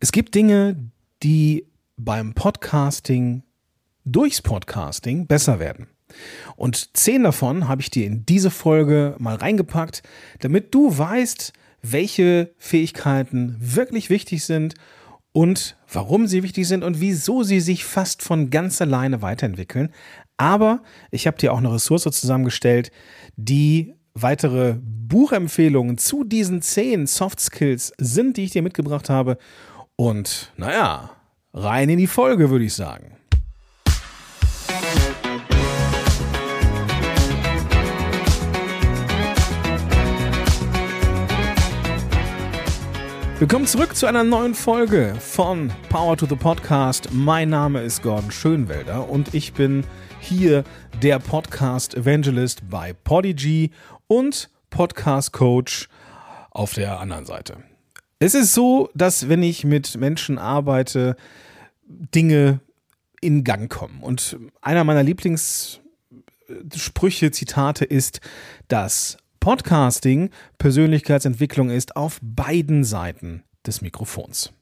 Es gibt Dinge, die beim Podcasting durchs Podcasting besser werden. Und zehn davon habe ich dir in diese Folge mal reingepackt, damit du weißt, welche Fähigkeiten wirklich wichtig sind und warum sie wichtig sind und wieso sie sich fast von ganz alleine weiterentwickeln. Aber ich habe dir auch eine Ressource zusammengestellt, die weitere Buchempfehlungen zu diesen zehn Soft Skills sind, die ich dir mitgebracht habe. Und naja, rein in die Folge, würde ich sagen. Willkommen zurück zu einer neuen Folge von Power to the Podcast. Mein Name ist Gordon Schönwelder und ich bin hier der Podcast Evangelist bei Podigy und Podcast Coach auf der anderen Seite. Es ist so, dass wenn ich mit Menschen arbeite, Dinge in Gang kommen. Und einer meiner Lieblingssprüche, Zitate ist, dass Podcasting Persönlichkeitsentwicklung ist auf beiden Seiten des Mikrofons.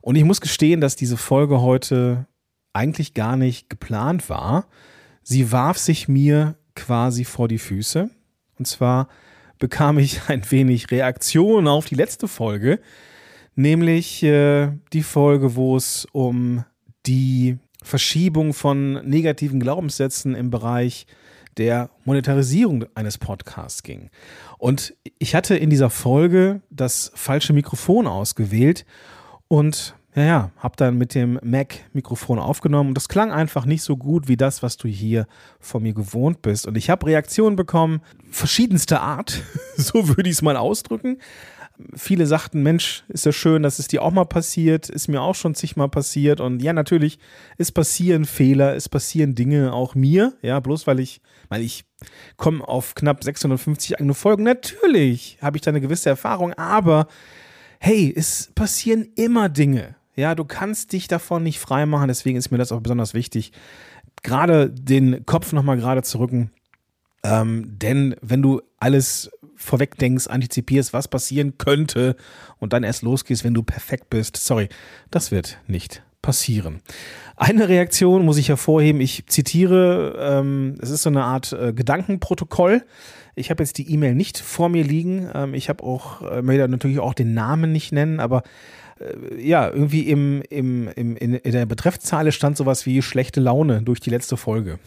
Und ich muss gestehen, dass diese Folge heute eigentlich gar nicht geplant war. Sie warf sich mir quasi vor die Füße. Und zwar bekam ich ein wenig Reaktion auf die letzte Folge, nämlich äh, die Folge, wo es um die Verschiebung von negativen Glaubenssätzen im Bereich der Monetarisierung eines Podcasts ging. Und ich hatte in dieser Folge das falsche Mikrofon ausgewählt und ja, ja, habe dann mit dem Mac-Mikrofon aufgenommen und das klang einfach nicht so gut wie das, was du hier von mir gewohnt bist. Und ich habe Reaktionen bekommen, verschiedenster Art, so würde ich es mal ausdrücken viele sagten, Mensch, ist ja schön, dass es dir auch mal passiert, ist mir auch schon zigmal passiert. Und ja, natürlich, es passieren Fehler, es passieren Dinge auch mir, ja, bloß weil ich, weil ich komme auf knapp 650 eigene Folgen. Natürlich habe ich da eine gewisse Erfahrung, aber hey, es passieren immer Dinge. Ja, du kannst dich davon nicht freimachen, deswegen ist mir das auch besonders wichtig, gerade den Kopf nochmal gerade zu rücken. Ähm, denn wenn du alles vorweg denkst, antizipierst, was passieren könnte und dann erst losgehst, wenn du perfekt bist. Sorry, das wird nicht passieren. Eine Reaktion muss ich hervorheben. Ich zitiere, ähm, es ist so eine Art äh, Gedankenprotokoll. Ich habe jetzt die E-Mail nicht vor mir liegen. Ähm, ich habe auch, äh, möchte natürlich auch den Namen nicht nennen, aber äh, ja, irgendwie im, im, im, in, in der Betreffzeile stand sowas wie schlechte Laune durch die letzte Folge.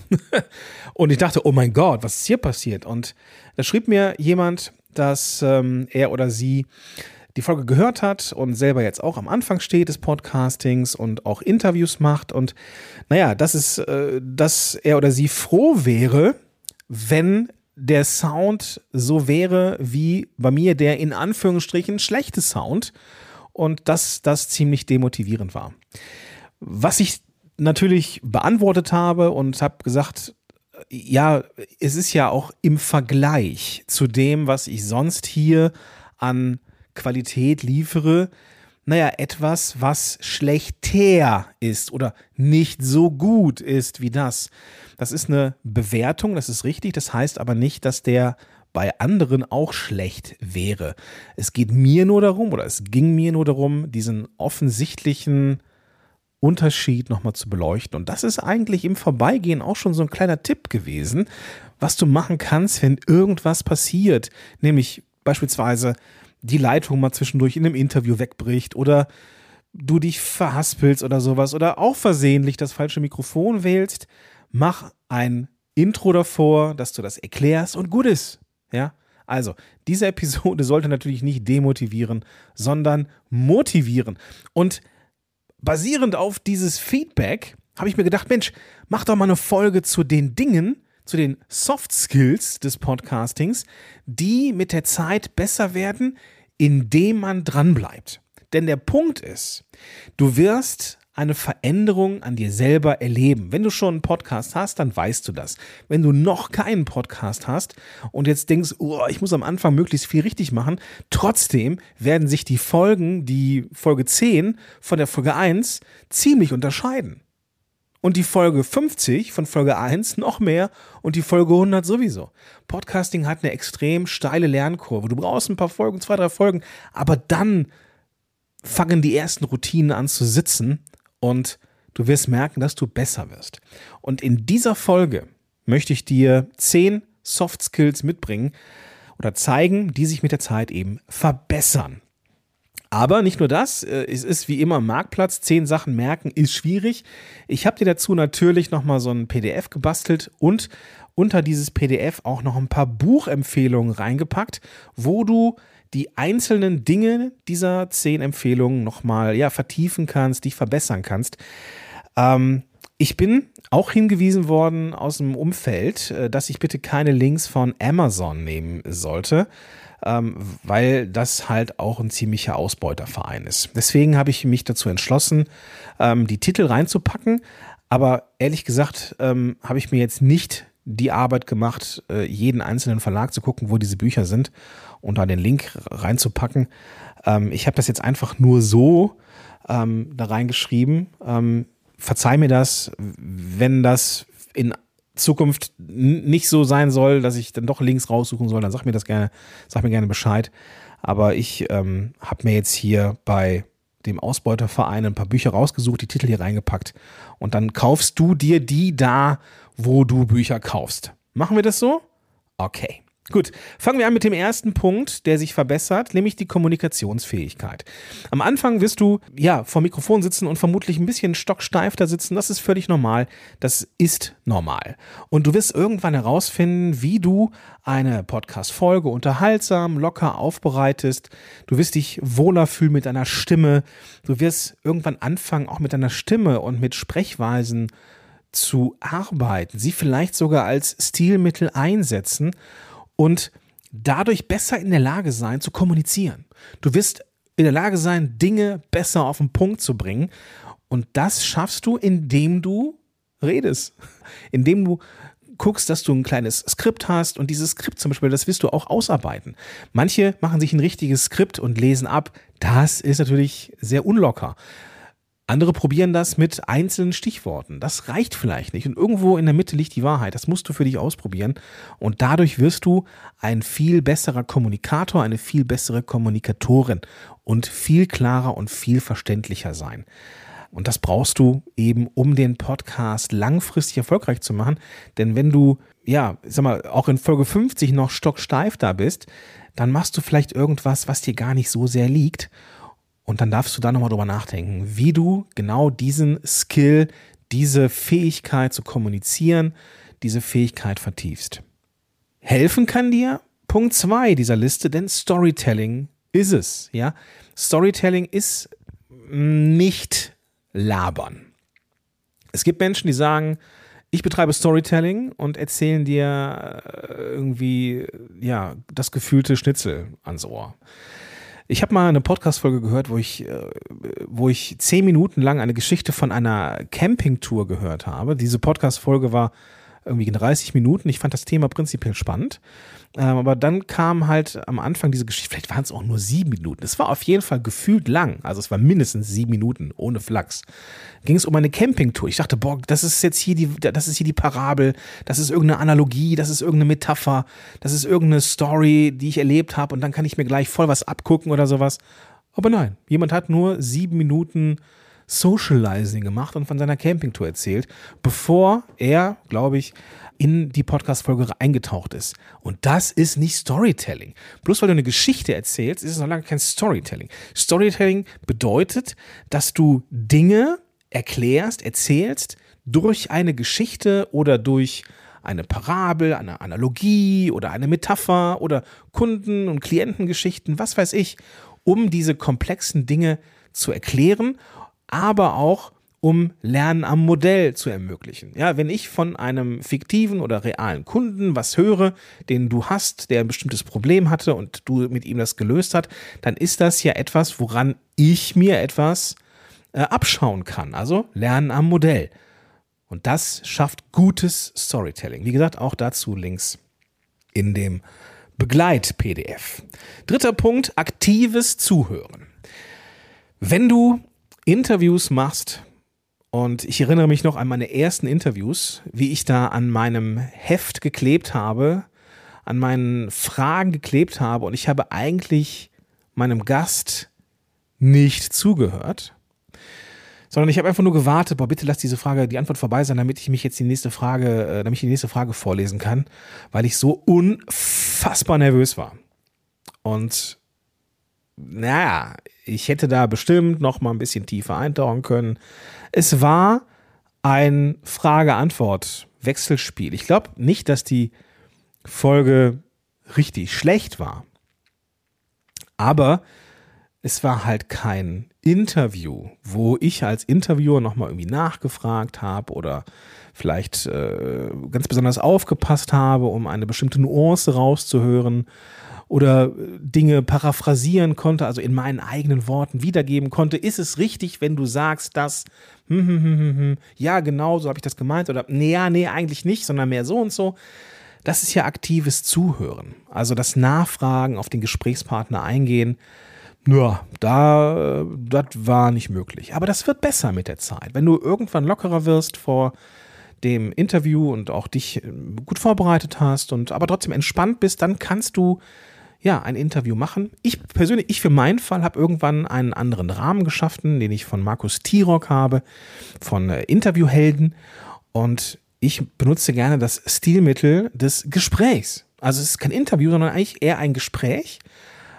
und ich dachte, oh mein Gott, was ist hier passiert? Und da schrieb mir jemand, dass ähm, er oder sie die Folge gehört hat und selber jetzt auch am Anfang steht des Podcastings und auch Interviews macht. Und naja, das ist, äh, dass er oder sie froh wäre, wenn der Sound so wäre wie bei mir der in Anführungsstrichen schlechte Sound und dass das ziemlich demotivierend war. Was ich natürlich beantwortet habe und habe gesagt, ja, es ist ja auch im Vergleich zu dem, was ich sonst hier an Qualität liefere, naja, etwas, was schlechter ist oder nicht so gut ist wie das. Das ist eine Bewertung, das ist richtig, das heißt aber nicht, dass der bei anderen auch schlecht wäre. Es geht mir nur darum, oder es ging mir nur darum, diesen offensichtlichen Unterschied nochmal zu beleuchten. Und das ist eigentlich im Vorbeigehen auch schon so ein kleiner Tipp gewesen, was du machen kannst, wenn irgendwas passiert. Nämlich beispielsweise die Leitung mal zwischendurch in einem Interview wegbricht oder du dich verhaspelst oder sowas oder auch versehentlich das falsche Mikrofon wählst. Mach ein Intro davor, dass du das erklärst und gut ist. Ja, also, diese Episode sollte natürlich nicht demotivieren, sondern motivieren. Und basierend auf dieses Feedback habe ich mir gedacht, Mensch, mach doch mal eine Folge zu den Dingen, zu den Soft Skills des Podcastings, die mit der Zeit besser werden, indem man dranbleibt. Denn der Punkt ist, du wirst eine Veränderung an dir selber erleben. Wenn du schon einen Podcast hast, dann weißt du das. Wenn du noch keinen Podcast hast und jetzt denkst, oh, ich muss am Anfang möglichst viel richtig machen, trotzdem werden sich die Folgen, die Folge 10 von der Folge 1 ziemlich unterscheiden. Und die Folge 50 von Folge 1 noch mehr und die Folge 100 sowieso. Podcasting hat eine extrem steile Lernkurve. Du brauchst ein paar Folgen, zwei, drei Folgen, aber dann fangen die ersten Routinen an zu sitzen und du wirst merken, dass du besser wirst. Und in dieser Folge möchte ich dir zehn Soft Skills mitbringen oder zeigen, die sich mit der Zeit eben verbessern. Aber nicht nur das, äh, es ist wie immer Marktplatz, zehn Sachen merken ist schwierig. Ich habe dir dazu natürlich nochmal so ein PDF gebastelt und unter dieses PDF auch noch ein paar Buchempfehlungen reingepackt, wo du die einzelnen Dinge dieser zehn Empfehlungen nochmal ja, vertiefen kannst, dich verbessern kannst. Ähm, ich bin auch hingewiesen worden aus dem Umfeld, äh, dass ich bitte keine Links von Amazon nehmen sollte, ähm, weil das halt auch ein ziemlicher Ausbeuterverein ist. Deswegen habe ich mich dazu entschlossen, ähm, die Titel reinzupacken. Aber ehrlich gesagt ähm, habe ich mir jetzt nicht die Arbeit gemacht, äh, jeden einzelnen Verlag zu gucken, wo diese Bücher sind und da den Link reinzupacken. Ähm, ich habe das jetzt einfach nur so ähm, da reingeschrieben. Ähm, verzeih mir das, wenn das in Zukunft nicht so sein soll, dass ich dann doch Links raussuchen soll, dann sag mir das gerne, sag mir gerne Bescheid. Aber ich ähm, habe mir jetzt hier bei dem Ausbeuterverein ein paar Bücher rausgesucht, die Titel hier reingepackt und dann kaufst du dir die da, wo du Bücher kaufst. Machen wir das so? Okay. Gut, fangen wir an mit dem ersten Punkt, der sich verbessert, nämlich die Kommunikationsfähigkeit. Am Anfang wirst du ja vor Mikrofon sitzen und vermutlich ein bisschen stocksteif da sitzen. Das ist völlig normal. Das ist normal. Und du wirst irgendwann herausfinden, wie du eine Podcast-Folge unterhaltsam, locker aufbereitest. Du wirst dich wohler fühlen mit deiner Stimme. Du wirst irgendwann anfangen, auch mit deiner Stimme und mit Sprechweisen zu arbeiten, sie vielleicht sogar als Stilmittel einsetzen und dadurch besser in der Lage sein zu kommunizieren. Du wirst in der Lage sein, Dinge besser auf den Punkt zu bringen. Und das schaffst du, indem du redest. Indem du guckst, dass du ein kleines Skript hast und dieses Skript zum Beispiel, das wirst du auch ausarbeiten. Manche machen sich ein richtiges Skript und lesen ab. Das ist natürlich sehr unlocker. Andere probieren das mit einzelnen Stichworten. Das reicht vielleicht nicht. Und irgendwo in der Mitte liegt die Wahrheit. Das musst du für dich ausprobieren. Und dadurch wirst du ein viel besserer Kommunikator, eine viel bessere Kommunikatorin und viel klarer und viel verständlicher sein. Und das brauchst du eben, um den Podcast langfristig erfolgreich zu machen. Denn wenn du, ja, sag mal, auch in Folge 50 noch stocksteif da bist, dann machst du vielleicht irgendwas, was dir gar nicht so sehr liegt. Und dann darfst du da nochmal drüber nachdenken, wie du genau diesen Skill, diese Fähigkeit zu kommunizieren, diese Fähigkeit vertiefst. Helfen kann dir Punkt 2 dieser Liste, denn Storytelling ist es, ja. Storytelling ist nicht labern. Es gibt Menschen, die sagen, ich betreibe Storytelling und erzählen dir äh, irgendwie, ja, das gefühlte Schnitzel ans Ohr. Ich habe mal eine Podcast-Folge gehört, wo ich, äh, wo ich zehn Minuten lang eine Geschichte von einer Campingtour gehört habe. Diese Podcast-Folge war irgendwie 30 Minuten. Ich fand das Thema prinzipiell spannend. Ähm, aber dann kam halt am Anfang diese Geschichte, vielleicht waren es auch nur sieben Minuten. Es war auf jeden Fall gefühlt lang. Also es war mindestens sieben Minuten, ohne Flachs. Ging es um eine Campingtour. Ich dachte, boah, das ist jetzt hier die, das ist hier die Parabel, das ist irgendeine Analogie, das ist irgendeine Metapher, das ist irgendeine Story, die ich erlebt habe und dann kann ich mir gleich voll was abgucken oder sowas. Aber nein, jemand hat nur sieben Minuten Socializing gemacht und von seiner Campingtour erzählt, bevor er, glaube ich, in die Podcast-Folge eingetaucht ist. Und das ist nicht Storytelling. Bloß weil du eine Geschichte erzählst, ist es noch lange kein Storytelling. Storytelling bedeutet, dass du Dinge erklärst, erzählst durch eine Geschichte oder durch eine Parabel, eine Analogie oder eine Metapher oder Kunden- und Klientengeschichten, was weiß ich, um diese komplexen Dinge zu erklären, aber auch um Lernen am Modell zu ermöglichen. Ja, wenn ich von einem fiktiven oder realen Kunden was höre, den du hast, der ein bestimmtes Problem hatte und du mit ihm das gelöst hat, dann ist das ja etwas, woran ich mir etwas äh, abschauen kann. Also Lernen am Modell. Und das schafft gutes Storytelling. Wie gesagt, auch dazu Links in dem Begleit-PDF. Dritter Punkt, aktives Zuhören. Wenn du Interviews machst, und ich erinnere mich noch an meine ersten Interviews, wie ich da an meinem Heft geklebt habe, an meinen Fragen geklebt habe und ich habe eigentlich meinem Gast nicht zugehört, sondern ich habe einfach nur gewartet, boah, bitte lass diese Frage, die Antwort vorbei sein, damit ich mich jetzt die nächste Frage, äh, damit ich die nächste Frage vorlesen kann, weil ich so unfassbar nervös war. Und naja, ich hätte da bestimmt noch mal ein bisschen tiefer eintauchen können. Es war ein Frage-Antwort-Wechselspiel. Ich glaube nicht, dass die Folge richtig schlecht war. Aber es war halt kein Interview, wo ich als Interviewer nochmal irgendwie nachgefragt habe oder vielleicht äh, ganz besonders aufgepasst habe, um eine bestimmte Nuance rauszuhören oder äh, Dinge paraphrasieren konnte, also in meinen eigenen Worten wiedergeben konnte. Ist es richtig, wenn du sagst, dass, hm, hm, hm, hm, hm ja, genau, so habe ich das gemeint oder, nee, ja, nee, eigentlich nicht, sondern mehr so und so. Das ist ja aktives Zuhören. Also das Nachfragen, auf den Gesprächspartner eingehen. Ja, da, das war nicht möglich. Aber das wird besser mit der Zeit. Wenn du irgendwann lockerer wirst vor dem Interview und auch dich äh, gut vorbereitet hast und aber trotzdem entspannt bist, dann kannst du ja, ein Interview machen. Ich persönlich, ich für meinen Fall habe irgendwann einen anderen Rahmen geschaffen, den ich von Markus Tirock habe, von äh, Interviewhelden. Und ich benutze gerne das Stilmittel des Gesprächs. Also es ist kein Interview, sondern eigentlich eher ein Gespräch,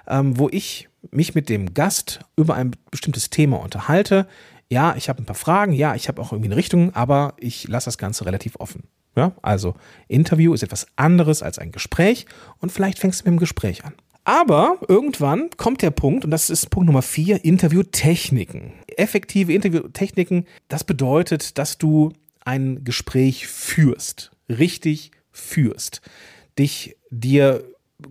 ähm, wo ich mich mit dem Gast über ein bestimmtes Thema unterhalte. Ja, ich habe ein paar Fragen, ja, ich habe auch irgendwie eine Richtung, aber ich lasse das Ganze relativ offen. Ja, also Interview ist etwas anderes als ein Gespräch und vielleicht fängst du mit dem Gespräch an. Aber irgendwann kommt der Punkt, und das ist Punkt Nummer vier, Interviewtechniken. Effektive Interviewtechniken, das bedeutet, dass du ein Gespräch führst, richtig führst, dich dir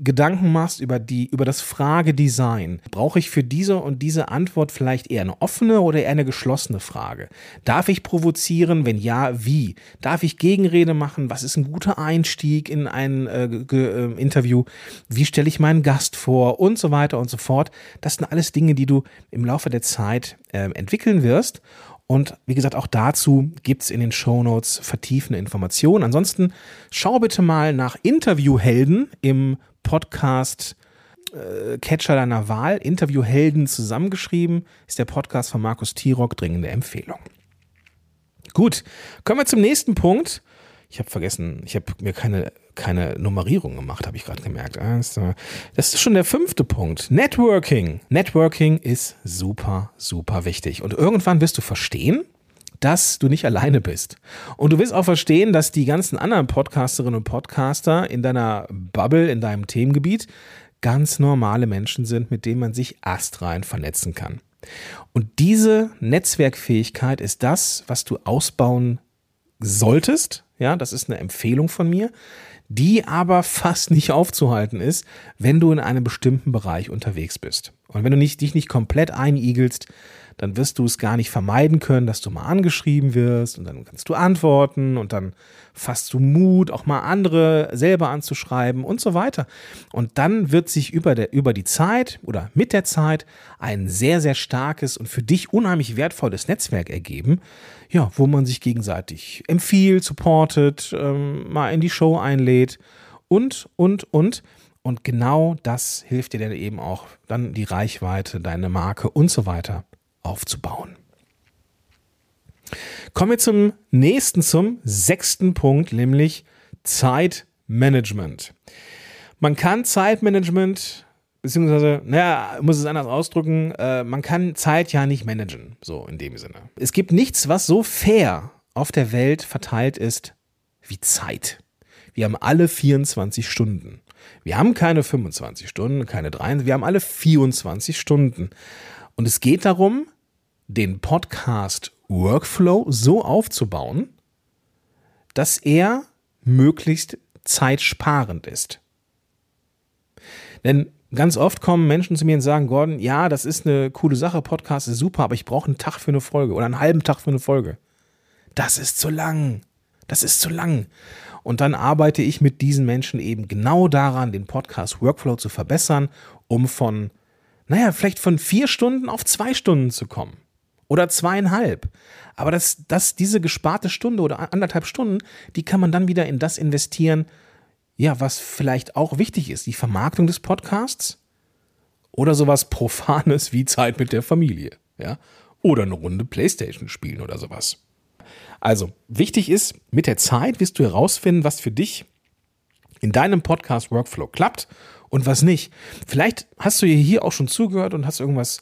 Gedanken machst über die, über das Fragedesign, brauche ich für diese und diese Antwort vielleicht eher eine offene oder eher eine geschlossene Frage? Darf ich provozieren? Wenn ja, wie? Darf ich Gegenrede machen? Was ist ein guter Einstieg in ein äh, äh, Interview? Wie stelle ich meinen Gast vor? Und so weiter und so fort. Das sind alles Dinge, die du im Laufe der Zeit äh, entwickeln wirst. Und wie gesagt, auch dazu gibt es in den Show Notes vertiefende Informationen. Ansonsten schau bitte mal nach Interviewhelden im Podcast äh, Catcher deiner Wahl, Interviewhelden zusammengeschrieben, ist der Podcast von Markus Tirock, dringende Empfehlung. Gut, kommen wir zum nächsten Punkt. Ich habe vergessen, ich habe mir keine, keine Nummerierung gemacht, habe ich gerade gemerkt. Ah, das ist schon der fünfte Punkt. Networking. Networking ist super, super wichtig. Und irgendwann wirst du verstehen, dass du nicht alleine bist. Und du wirst auch verstehen, dass die ganzen anderen Podcasterinnen und Podcaster in deiner Bubble, in deinem Themengebiet, ganz normale Menschen sind, mit denen man sich astrein vernetzen kann. Und diese Netzwerkfähigkeit ist das, was du ausbauen solltest. Ja, das ist eine Empfehlung von mir, die aber fast nicht aufzuhalten ist, wenn du in einem bestimmten Bereich unterwegs bist. Und wenn du nicht, dich nicht komplett einigelst, dann wirst du es gar nicht vermeiden können, dass du mal angeschrieben wirst und dann kannst du antworten und dann fasst du Mut, auch mal andere selber anzuschreiben und so weiter. Und dann wird sich über, der, über die Zeit oder mit der Zeit ein sehr, sehr starkes und für dich unheimlich wertvolles Netzwerk ergeben, ja, wo man sich gegenseitig empfiehlt, supportet, ähm, mal in die Show einlädt und, und, und. Und genau das hilft dir dann eben auch, dann die Reichweite, deine Marke und so weiter aufzubauen. Kommen wir zum nächsten, zum sechsten Punkt, nämlich Zeitmanagement. Man kann Zeitmanagement, beziehungsweise, naja, muss es anders ausdrücken, äh, man kann Zeit ja nicht managen, so in dem Sinne. Es gibt nichts, was so fair auf der Welt verteilt ist wie Zeit. Wir haben alle 24 Stunden. Wir haben keine 25 Stunden, keine 3, wir haben alle 24 Stunden. Und es geht darum, den Podcast Workflow so aufzubauen, dass er möglichst zeitsparend ist. Denn ganz oft kommen Menschen zu mir und sagen, Gordon, ja, das ist eine coole Sache, Podcast ist super, aber ich brauche einen Tag für eine Folge oder einen halben Tag für eine Folge. Das ist zu lang. Das ist zu lang. Und dann arbeite ich mit diesen Menschen eben genau daran, den Podcast Workflow zu verbessern, um von naja, vielleicht von vier Stunden auf zwei Stunden zu kommen. Oder zweieinhalb. Aber das, das, diese gesparte Stunde oder anderthalb Stunden, die kann man dann wieder in das investieren, ja, was vielleicht auch wichtig ist. Die Vermarktung des Podcasts oder sowas Profanes wie Zeit mit der Familie, ja, oder eine Runde Playstation spielen oder sowas. Also, wichtig ist, mit der Zeit wirst du herausfinden, was für dich in deinem Podcast-Workflow klappt und was nicht. Vielleicht hast du hier auch schon zugehört und hast irgendwas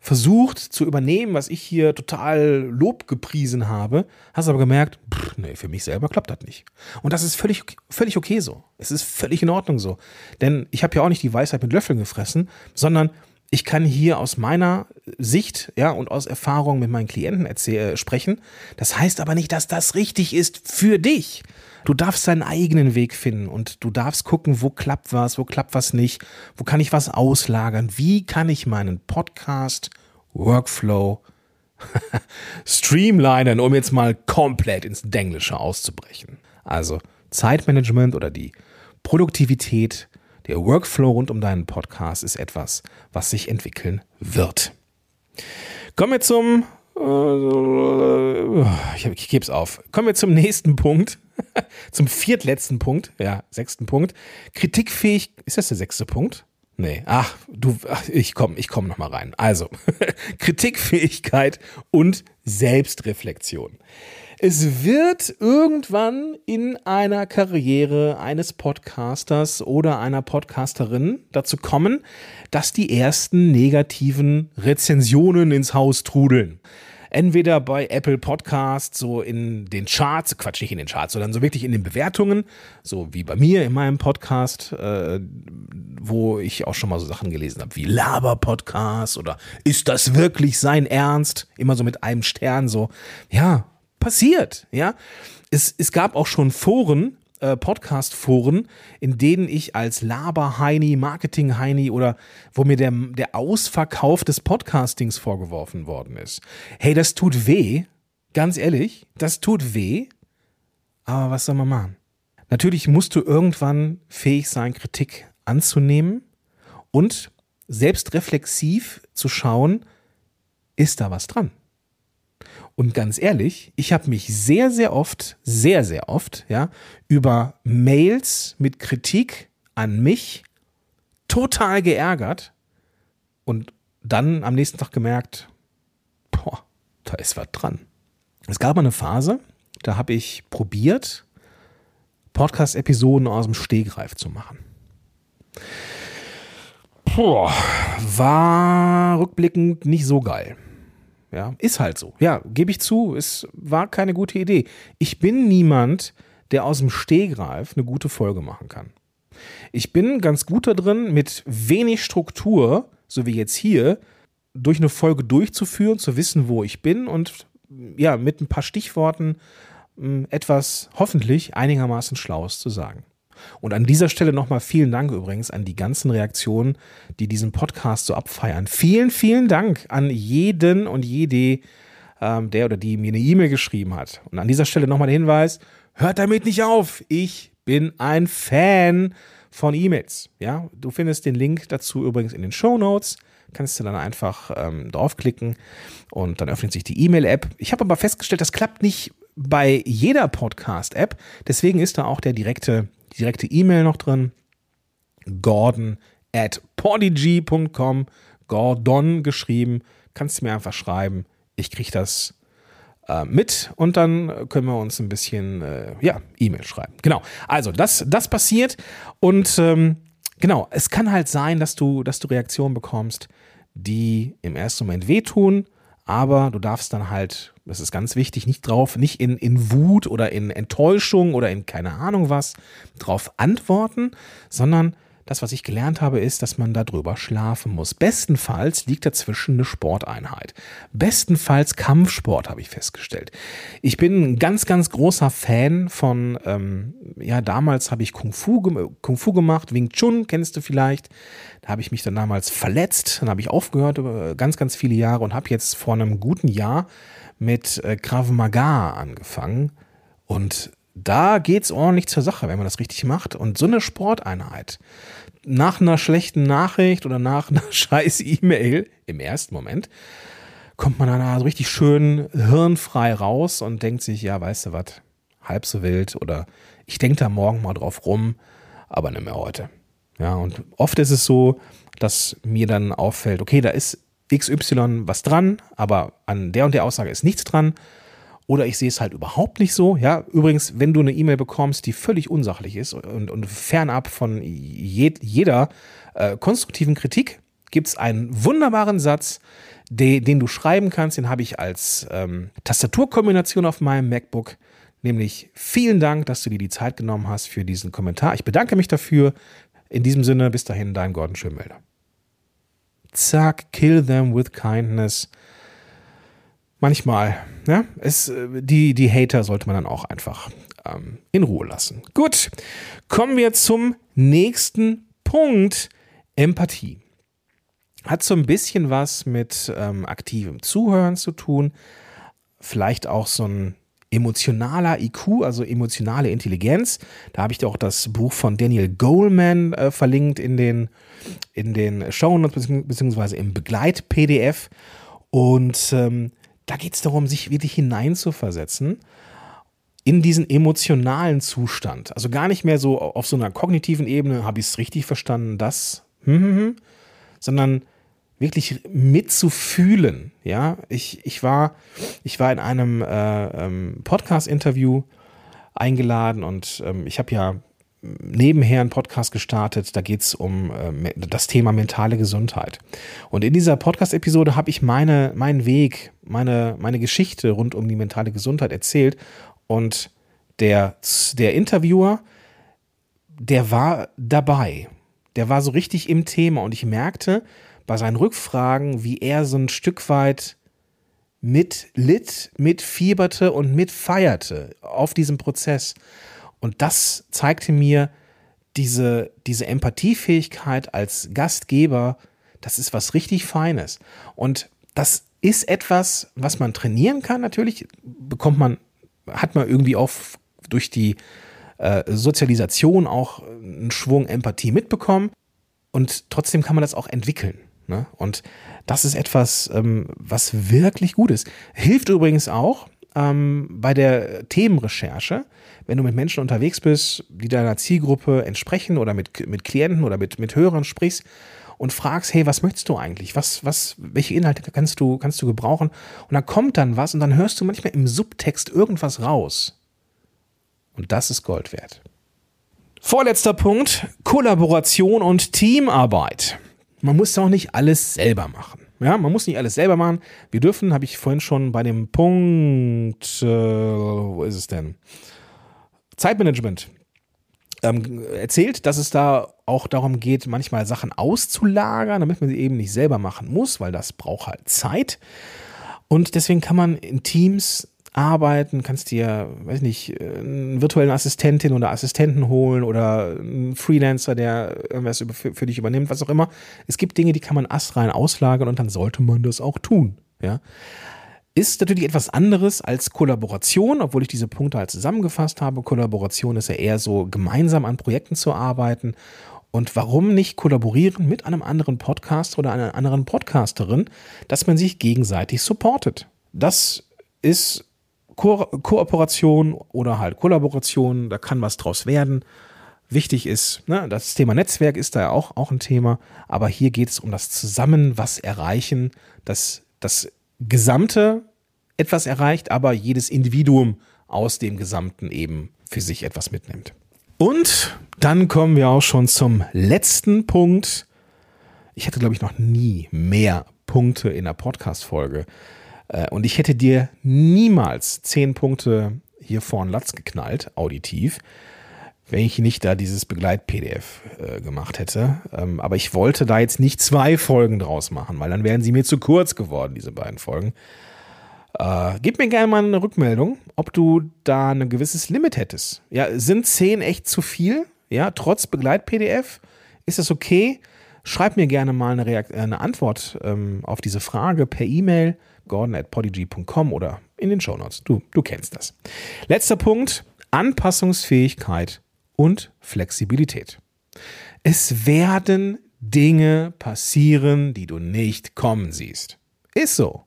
versucht zu übernehmen, was ich hier total Lob gepriesen habe, hast aber gemerkt, pff, nee, für mich selber klappt das nicht. Und das ist völlig, völlig okay so. Es ist völlig in Ordnung so. Denn ich habe ja auch nicht die Weisheit mit Löffeln gefressen, sondern ich kann hier aus meiner Sicht, ja, und aus Erfahrung mit meinen Klienten erzähl, sprechen. Das heißt aber nicht, dass das richtig ist für dich. Du darfst deinen eigenen Weg finden und du darfst gucken, wo klappt was, wo klappt was nicht, wo kann ich was auslagern, wie kann ich meinen Podcast, Workflow streamlinen, um jetzt mal komplett ins Denglische auszubrechen. Also Zeitmanagement oder die Produktivität, der Workflow rund um deinen Podcast ist etwas, was sich entwickeln wird. Kommen wir zum äh, ich, gebe es auf. Kommen wir zum nächsten Punkt. zum viertletzten Punkt. Ja, sechsten Punkt. Kritikfähig. Ist das der sechste Punkt? Nee. Ach, du, ach, ich komme ich komm nochmal rein. Also, Kritikfähigkeit und Selbstreflexion. Es wird irgendwann in einer Karriere eines Podcasters oder einer Podcasterin dazu kommen, dass die ersten negativen Rezensionen ins Haus trudeln entweder bei Apple Podcasts, so in den Charts, Quatsch, nicht in den Charts, sondern so wirklich in den Bewertungen, so wie bei mir in meinem Podcast, äh, wo ich auch schon mal so Sachen gelesen habe, wie Laber-Podcast oder ist das wirklich sein Ernst? Immer so mit einem Stern, so, ja, passiert, ja. Es, es gab auch schon Foren, äh, Podcast-Foren, in denen ich als Laber-Heini, Marketing-Heini oder wo mir der, der Ausverkauf des Podcastings vorgeworfen worden ist. Hey, das tut weh. Ganz ehrlich, das tut weh. Aber was soll man machen? Natürlich musst du irgendwann fähig sein, Kritik anzunehmen und selbstreflexiv zu schauen, ist da was dran? Und ganz ehrlich, ich habe mich sehr, sehr oft, sehr, sehr oft, ja, über Mails mit Kritik an mich total geärgert und dann am nächsten Tag gemerkt, boah, da ist was dran. Es gab mal eine Phase, da habe ich probiert, Podcast-Episoden aus dem Stehgreif zu machen. Boah, war rückblickend nicht so geil. Ja, ist halt so. Ja, gebe ich zu, es war keine gute Idee. Ich bin niemand, der aus dem Stehgreif eine gute Folge machen kann. Ich bin ganz gut da drin, mit wenig Struktur, so wie jetzt hier, durch eine Folge durchzuführen, zu wissen, wo ich bin und ja, mit ein paar Stichworten hm, etwas hoffentlich einigermaßen Schlaues zu sagen. Und an dieser Stelle nochmal vielen Dank übrigens an die ganzen Reaktionen, die diesen Podcast so abfeiern. Vielen, vielen Dank an jeden und jede, ähm, der oder die mir eine E-Mail geschrieben hat. Und an dieser Stelle nochmal der Hinweis, hört damit nicht auf. Ich bin ein Fan von E-Mails. Ja, du findest den Link dazu übrigens in den Show Notes. Kannst du dann einfach ähm, draufklicken und dann öffnet sich die E-Mail-App. Ich habe aber festgestellt, das klappt nicht bei jeder Podcast-App. Deswegen ist da auch der direkte direkte E-Mail noch drin. Gordon at podigy.com. Gordon geschrieben. Kannst du mir einfach schreiben. Ich kriege das äh, mit und dann können wir uns ein bisschen, äh, ja, E-Mail schreiben. Genau. Also, das, das passiert und ähm, genau, es kann halt sein, dass du, dass du Reaktionen bekommst, die im ersten Moment wehtun aber du darfst dann halt, das ist ganz wichtig, nicht drauf, nicht in, in Wut oder in Enttäuschung oder in keine Ahnung was drauf antworten, sondern das, was ich gelernt habe, ist, dass man darüber schlafen muss. Bestenfalls liegt dazwischen eine Sporteinheit. Bestenfalls Kampfsport, habe ich festgestellt. Ich bin ein ganz, ganz großer Fan von, ähm, ja, damals habe ich Kung Fu, Kung Fu gemacht, Wing Chun, kennst du vielleicht. Da habe ich mich dann damals verletzt, dann habe ich aufgehört ganz, ganz viele Jahre und habe jetzt vor einem guten Jahr mit äh, Krav Maga angefangen. Und da geht es ordentlich zur Sache, wenn man das richtig macht. Und so eine Sporteinheit nach einer schlechten Nachricht oder nach einer scheiß E-Mail im ersten Moment kommt man dann so richtig schön hirnfrei raus und denkt sich, ja, weißt du was, halb so wild oder ich denke da morgen mal drauf rum, aber nicht mehr heute. Ja, und oft ist es so, dass mir dann auffällt, okay, da ist XY was dran, aber an der und der Aussage ist nichts dran. Oder ich sehe es halt überhaupt nicht so. Ja, übrigens, wenn du eine E-Mail bekommst, die völlig unsachlich ist und, und fernab von je, jeder äh, konstruktiven Kritik, gibt es einen wunderbaren Satz, den, den, du schreiben kannst. Den habe ich als ähm, Tastaturkombination auf meinem MacBook. Nämlich vielen Dank, dass du dir die Zeit genommen hast für diesen Kommentar. Ich bedanke mich dafür. In diesem Sinne, bis dahin, dein Gordon Schönmelder. Zack, kill them with kindness. Manchmal, ja, es, die, die Hater sollte man dann auch einfach ähm, in Ruhe lassen. Gut, kommen wir zum nächsten Punkt: Empathie. Hat so ein bisschen was mit ähm, aktivem Zuhören zu tun, vielleicht auch so ein emotionaler IQ, also emotionale Intelligenz. Da habe ich dir auch das Buch von Daniel Goleman äh, verlinkt in den, in den Shownotes beziehungsweise im Begleit-PDF. Und ähm, da geht es darum, sich wirklich hineinzuversetzen in diesen emotionalen Zustand. Also gar nicht mehr so auf so einer kognitiven Ebene, habe ich es richtig verstanden, das, hm, hm, hm, sondern wirklich mitzufühlen. Ja, ich, ich, war, ich war in einem äh, ähm, Podcast-Interview eingeladen und ähm, ich habe ja nebenher einen Podcast gestartet, da geht es um äh, das Thema mentale Gesundheit. Und in dieser Podcast-Episode habe ich meine, meinen Weg, meine, meine Geschichte rund um die mentale Gesundheit erzählt. Und der, der Interviewer, der war dabei. Der war so richtig im Thema und ich merkte, bei seinen Rückfragen, wie er so ein Stück weit mitlitt, mitfieberte und mitfeierte auf diesem Prozess. Und das zeigte mir diese, diese Empathiefähigkeit als Gastgeber, das ist was richtig Feines. Und das ist etwas, was man trainieren kann, natürlich. Bekommt man, hat man irgendwie auch durch die äh, Sozialisation auch einen Schwung Empathie mitbekommen. Und trotzdem kann man das auch entwickeln. Ne? Und das ist etwas, ähm, was wirklich gut ist. Hilft übrigens auch ähm, bei der Themenrecherche, wenn du mit Menschen unterwegs bist, die deiner Zielgruppe entsprechen oder mit, mit Klienten oder mit, mit Hörern sprichst und fragst, hey, was möchtest du eigentlich? Was, was, welche Inhalte kannst du, kannst du gebrauchen? Und dann kommt dann was und dann hörst du manchmal im Subtext irgendwas raus. Und das ist Gold wert. Vorletzter Punkt, Kollaboration und Teamarbeit man muss auch nicht alles selber machen. Ja, man muss nicht alles selber machen. Wir dürfen, habe ich vorhin schon bei dem Punkt, äh, wo ist es denn? Zeitmanagement ähm, erzählt, dass es da auch darum geht, manchmal Sachen auszulagern, damit man sie eben nicht selber machen muss, weil das braucht halt Zeit. Und deswegen kann man in Teams arbeiten, kannst dir, weiß nicht, einen virtuellen Assistentin oder Assistenten holen oder einen Freelancer, der irgendwas für, für dich übernimmt, was auch immer. Es gibt Dinge, die kann man astrein auslagern und dann sollte man das auch tun. Ja. Ist natürlich etwas anderes als Kollaboration, obwohl ich diese Punkte halt zusammengefasst habe. Kollaboration ist ja eher so, gemeinsam an Projekten zu arbeiten. Und warum nicht kollaborieren mit einem anderen Podcaster oder einer anderen Podcasterin, dass man sich gegenseitig supportet? Das ist Ko Kooperation oder halt Kollaboration, da kann was draus werden. Wichtig ist, ne, das Thema Netzwerk ist da ja auch, auch ein Thema, aber hier geht es um das Zusammen was erreichen, dass das Gesamte etwas erreicht, aber jedes Individuum aus dem Gesamten eben für sich etwas mitnimmt. Und dann kommen wir auch schon zum letzten Punkt. Ich hatte, glaube ich, noch nie mehr Punkte in einer Podcast-Folge. Äh, und ich hätte dir niemals zehn Punkte hier vorn Latz geknallt, auditiv, wenn ich nicht da dieses Begleit-PDF äh, gemacht hätte. Ähm, aber ich wollte da jetzt nicht zwei Folgen draus machen, weil dann wären sie mir zu kurz geworden, diese beiden Folgen. Äh, gib mir gerne mal eine Rückmeldung, ob du da ein gewisses Limit hättest. Ja, sind zehn echt zu viel? Ja, trotz Begleit-PDF? Ist das okay? Schreib mir gerne mal eine, Reakt eine Antwort ähm, auf diese Frage per E-Mail gordon at podigy.com oder in den Shownotes. Du, du kennst das. Letzter Punkt, Anpassungsfähigkeit und Flexibilität. Es werden Dinge passieren, die du nicht kommen siehst. Ist so.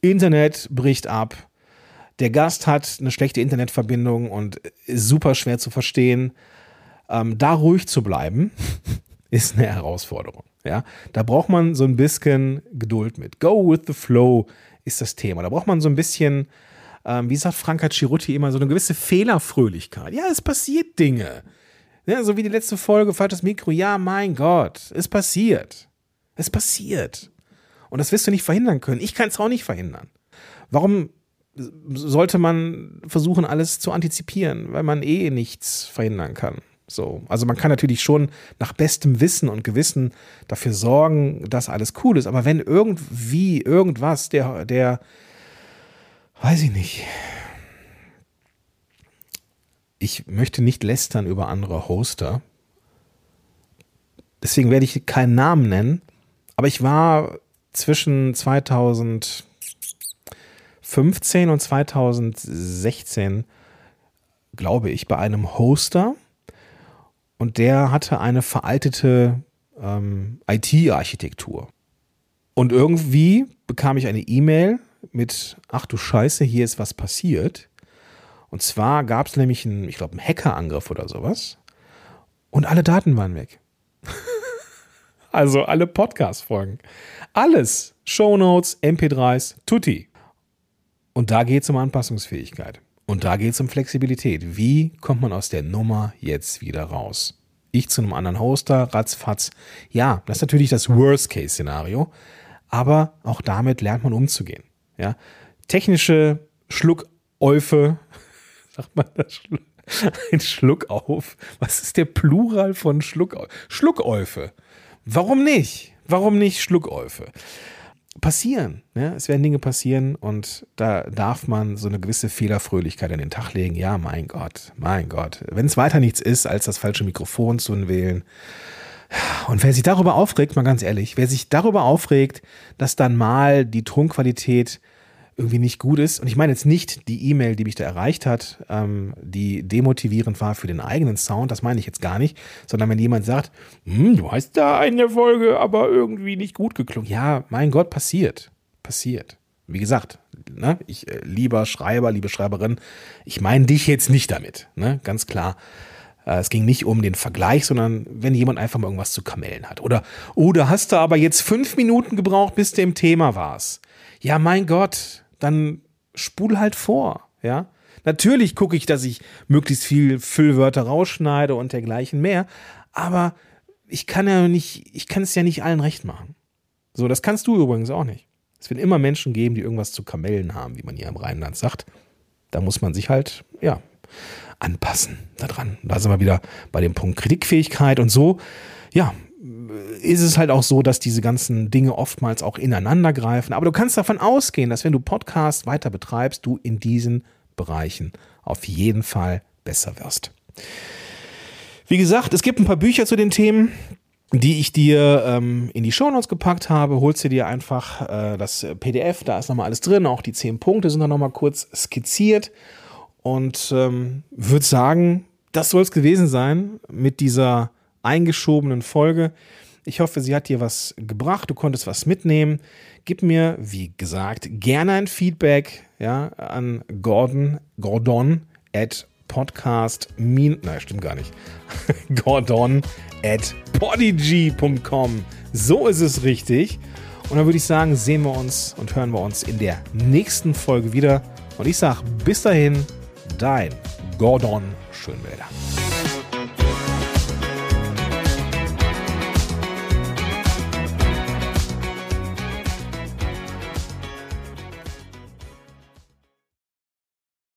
Internet bricht ab. Der Gast hat eine schlechte Internetverbindung und ist super schwer zu verstehen. Ähm, da ruhig zu bleiben ist eine Herausforderung. Ja, da braucht man so ein bisschen Geduld mit. Go with the flow ist das Thema. Da braucht man so ein bisschen, ähm, wie sagt Franka Cirutti immer, so eine gewisse Fehlerfröhlichkeit. Ja, es passiert Dinge. Ja, so wie die letzte Folge, falsches Mikro. Ja, mein Gott, es passiert. Es passiert. Und das wirst du nicht verhindern können. Ich kann es auch nicht verhindern. Warum sollte man versuchen, alles zu antizipieren? Weil man eh nichts verhindern kann. So. Also man kann natürlich schon nach bestem Wissen und Gewissen dafür sorgen, dass alles cool ist. Aber wenn irgendwie irgendwas, der, der, weiß ich nicht. Ich möchte nicht lästern über andere Hoster. Deswegen werde ich keinen Namen nennen. Aber ich war zwischen 2015 und 2016, glaube ich, bei einem Hoster und der hatte eine veraltete ähm, IT-Architektur. Und irgendwie bekam ich eine E-Mail mit, ach du Scheiße, hier ist was passiert. Und zwar gab es nämlich einen, ich glaube, einen Hackerangriff oder sowas. Und alle Daten waren weg. also alle Podcast-Folgen. Alles. Shownotes, MP3s, Tutti. Und da geht es um Anpassungsfähigkeit. Und da geht es um Flexibilität. Wie kommt man aus der Nummer jetzt wieder raus? Ich zu einem anderen Hoster, ratzfatz. Ja, das ist natürlich das Worst-Case-Szenario, aber auch damit lernt man umzugehen. Ja? Technische Schluckäufe, sagt man das? Ein Schluck auf. Was ist der Plural von Schluckäufe? Schluckäufe. Warum nicht? Warum nicht Schluckäufe? Passieren. Ne? Es werden Dinge passieren und da darf man so eine gewisse Fehlerfröhlichkeit an den Tag legen. Ja, mein Gott, mein Gott. Wenn es weiter nichts ist, als das falsche Mikrofon zu wählen. Und wer sich darüber aufregt, mal ganz ehrlich, wer sich darüber aufregt, dass dann mal die Tonqualität irgendwie nicht gut ist. Und ich meine jetzt nicht die E-Mail, die mich da erreicht hat, ähm, die demotivierend war für den eigenen Sound, das meine ich jetzt gar nicht, sondern wenn jemand sagt, hm, du hast da eine Folge aber irgendwie nicht gut geklungen. Ja, mein Gott, passiert. Passiert. Wie gesagt, ne, ich, äh, lieber Schreiber, liebe Schreiberin, ich meine dich jetzt nicht damit, ne, ganz klar. Äh, es ging nicht um den Vergleich, sondern wenn jemand einfach mal irgendwas zu kamellen hat. Oder, oder hast du aber jetzt fünf Minuten gebraucht, bis du im Thema warst. Ja, mein Gott, dann spul halt vor, ja. Natürlich gucke ich, dass ich möglichst viel Füllwörter rausschneide und dergleichen mehr, aber ich kann ja nicht, ich kann es ja nicht allen recht machen. So, das kannst du übrigens auch nicht. Es wird immer Menschen geben, die irgendwas zu Kamellen haben, wie man hier im Rheinland sagt. Da muss man sich halt, ja, anpassen daran. Da sind wir wieder bei dem Punkt Kritikfähigkeit und so. Ja, ist es halt auch so, dass diese ganzen Dinge oftmals auch ineinander greifen. Aber du kannst davon ausgehen, dass wenn du Podcast weiter betreibst, du in diesen Bereichen auf jeden Fall besser wirst. Wie gesagt, es gibt ein paar Bücher zu den Themen, die ich dir ähm, in die Shownotes gepackt habe. Holst du dir einfach äh, das PDF, da ist nochmal alles drin, auch die zehn Punkte sind da nochmal kurz skizziert. Und ähm, würde sagen, das soll es gewesen sein mit dieser eingeschobenen Folge. Ich hoffe, sie hat dir was gebracht, du konntest was mitnehmen. Gib mir, wie gesagt, gerne ein Feedback ja, an Gordon, Gordon at podcast, nein, stimmt gar nicht. Gordon at podigy.com. So ist es richtig. Und dann würde ich sagen, sehen wir uns und hören wir uns in der nächsten Folge wieder. Und ich sage bis dahin, dein Gordon Schönwälder.